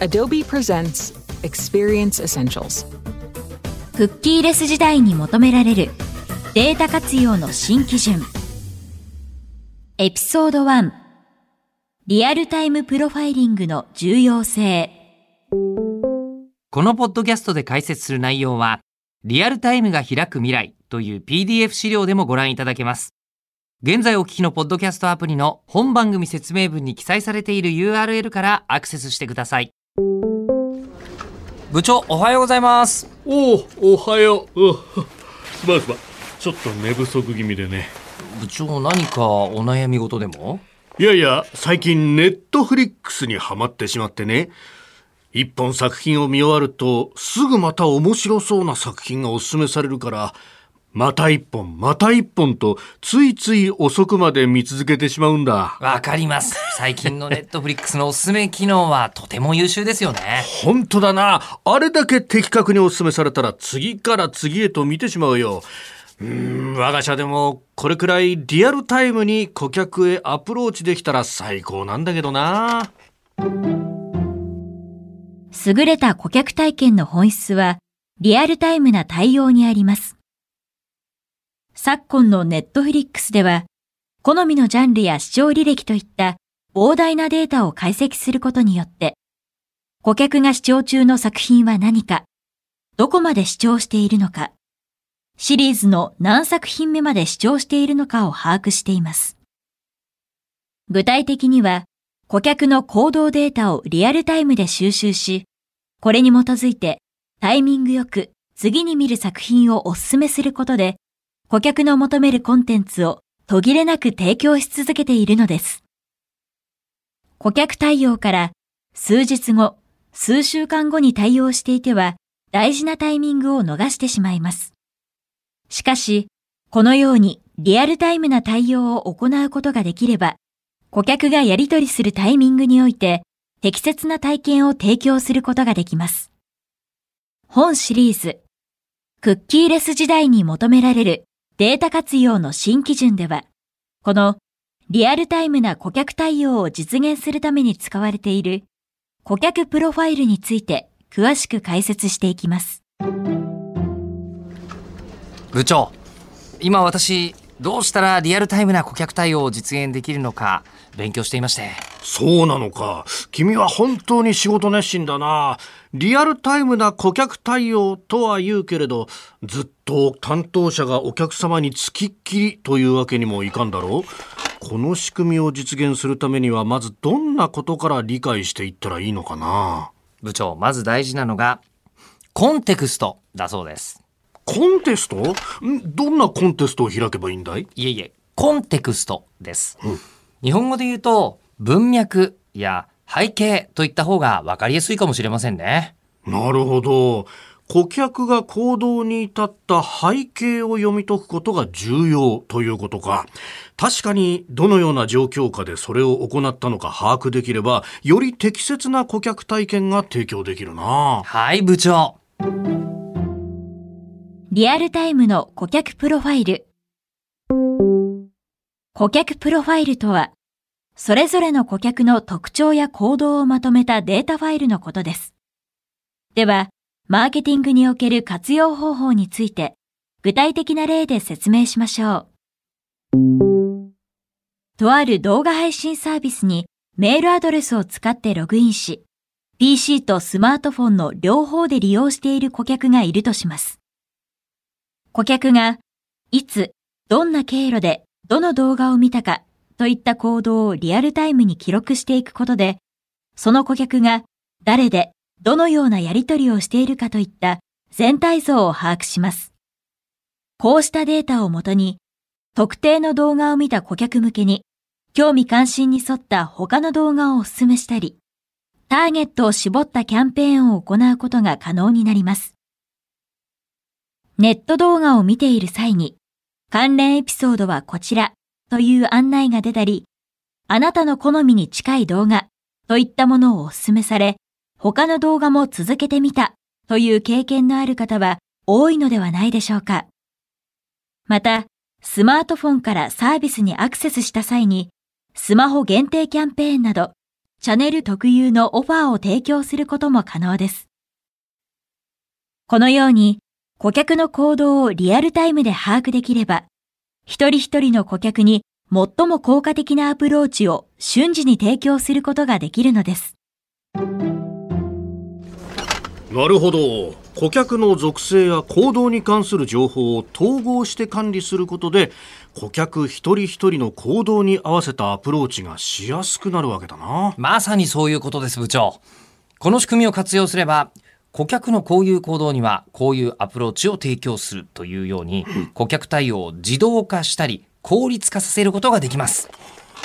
Adobe presents Experience Essentials. クッキーレス時代に求められるデータ活用の新基準。エピソード1リアルタイムプロファイリングの重要性。このポッドキャストで解説する内容は、リアルタイムが開く未来という PDF 資料でもご覧いただけます。現在お聞きのポッドキャストアプリの本番組説明文に記載されている URL からアクセスしてください。部長、おはようございます。おお、おはよう。うんすまんすまん。ちょっと寝不足気味でね。部長、何かお悩み事でも？いやいや、最近ネットフリックスにハマってしまってね。一本作品を見終わると、すぐまた面白そうな作品がおすすめされるから、また一本、また一本と、ついつい遅くまで見続けてしまうんだ。わかります。最近のネットフリックスのおすすめ機能はとても優秀ですよね。本当だな。あれだけ的確にお勧めされたら次から次へと見てしまうよ。うーん、我が社でもこれくらいリアルタイムに顧客へアプローチできたら最高なんだけどな。優れた顧客体験の本質はリアルタイムな対応にあります。昨今のネットフリックスでは、好みのジャンルや視聴履歴といった膨大なデータを解析することによって、顧客が視聴中の作品は何か、どこまで視聴しているのか、シリーズの何作品目まで視聴しているのかを把握しています。具体的には、顧客の行動データをリアルタイムで収集し、これに基づいてタイミングよく次に見る作品をお勧めすることで、顧客の求めるコンテンツを途切れなく提供し続けているのです。顧客対応から数日後、数週間後に対応していては大事なタイミングを逃してしまいます。しかし、このようにリアルタイムな対応を行うことができれば、顧客がやり取りするタイミングにおいて適切な体験を提供することができます。本シリーズ、クッキーレス時代に求められるデータ活用の新基準では、このリアルタイムな顧客対応を実現するために使われている顧客プロファイルについて詳しく解説していきます。部長、今私、どうしたらリアルタイムな顧客対応を実現できるのか勉強していまして。そうなのか。君は本当に仕事熱心だな。リアルタイムな顧客対応とは言うけれど、ずっと担当者がお客様につきっきりというわけにもいかんだろう？この仕組みを実現するためには、まずどんなことから理解していったらいいのかな？部長、まず大事なのが、コンテクストだそうです。コンテスト？ん？どんなコンテストを開けばいいんだい？いえいえ、コンテクストです。日本語で言うと、文脈や背景といった方が分かりやすいかもしれませんね。なるほど。顧客が行動に至った背景を読み解くことが重要ということか。確かにどのような状況下でそれを行ったのか把握できれば、より適切な顧客体験が提供できるな。はい、部長。リアルタイムの顧客プロファイル。顧客プロファイルとは、それぞれの顧客の特徴や行動をまとめたデータファイルのことです。では、マーケティングにおける活用方法について、具体的な例で説明しましょう。とある動画配信サービスにメールアドレスを使ってログインし、PC とスマートフォンの両方で利用している顧客がいるとします。顧客が、いつ、どんな経路で、どの動画を見たか、といった行動をリアルタイムに記録していくことで、その顧客が、誰で、どのようなやり取りをしているかといった全体像を把握します。こうしたデータをもとに、特定の動画を見た顧客向けに、興味関心に沿った他の動画をお勧めしたり、ターゲットを絞ったキャンペーンを行うことが可能になります。ネット動画を見ている際に、関連エピソードはこちらという案内が出たり、あなたの好みに近い動画といったものをお勧めされ、他の動画も続けてみたという経験のある方は多いのではないでしょうか。また、スマートフォンからサービスにアクセスした際に、スマホ限定キャンペーンなど、チャンネル特有のオファーを提供することも可能です。このように、顧客の行動をリアルタイムで把握できれば、一人一人の顧客に最も効果的なアプローチを瞬時に提供することができるのです。なるほど。顧客の属性や行動に関する情報を統合して管理することで、顧客一人一人の行動に合わせたアプローチがしやすくなるわけだな。まさにそういうことです、部長。この仕組みを活用すれば、顧客のこういう行動にはこういうアプローチを提供するというように、顧客対応を自動化したり効率化させることができます。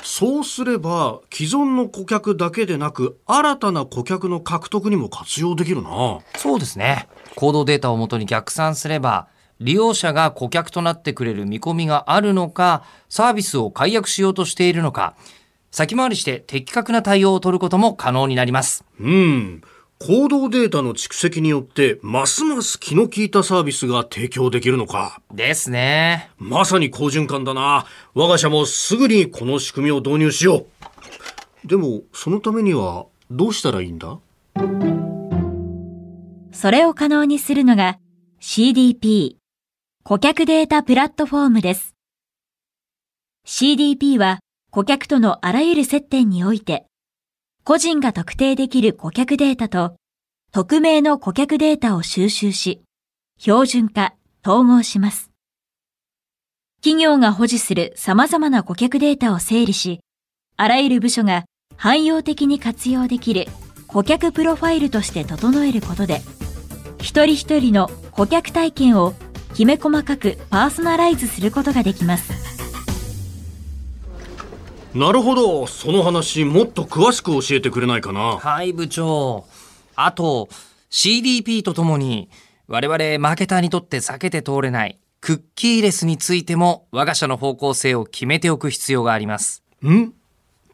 そうすれば既存の顧客だけでなく新たな顧客の獲得にも活用できるな。そうですね。行動データをもとに逆算すれば利用者が顧客となってくれる見込みがあるのかサービスを解約しようとしているのか先回りして的確な対応を取ることも可能になります。うん行動データの蓄積によってますます気の利いたサービスが提供できるのか。ですね。まさに好循環だな。我が社もすぐにこの仕組みを導入しよう。でもそのためにはどうしたらいいんだ？それを可能にするのが CDP 顧客データプラットフォームです。CDP は顧客とのあらゆる接点において個人が特定できる顧客データと、匿名の顧客データを収集し、標準化、統合します。企業が保持する様々な顧客データを整理し、あらゆる部署が汎用的に活用できる顧客プロファイルとして整えることで、一人一人の顧客体験をきめ細かくパーソナライズすることができます。なるほど。その話もっと詳しく教えてくれないかな。はい部長。あと CDP とともに我々マーケターにとって避けて通れないクッキーレスについても我が社の方向性を決めておく必要があります。ん？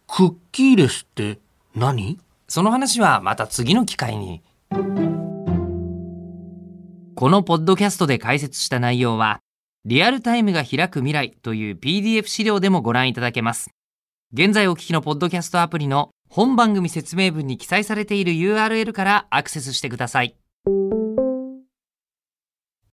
クッキーレスって何？その話はまた次の機会に。このポッドキャストで解説した内容はリアルタイムが開く未来という PDF 資料でもご覧いただけます現在お聞きのポッドキャストアプリの本番組説明文に記載されている URL からアクセスしてください。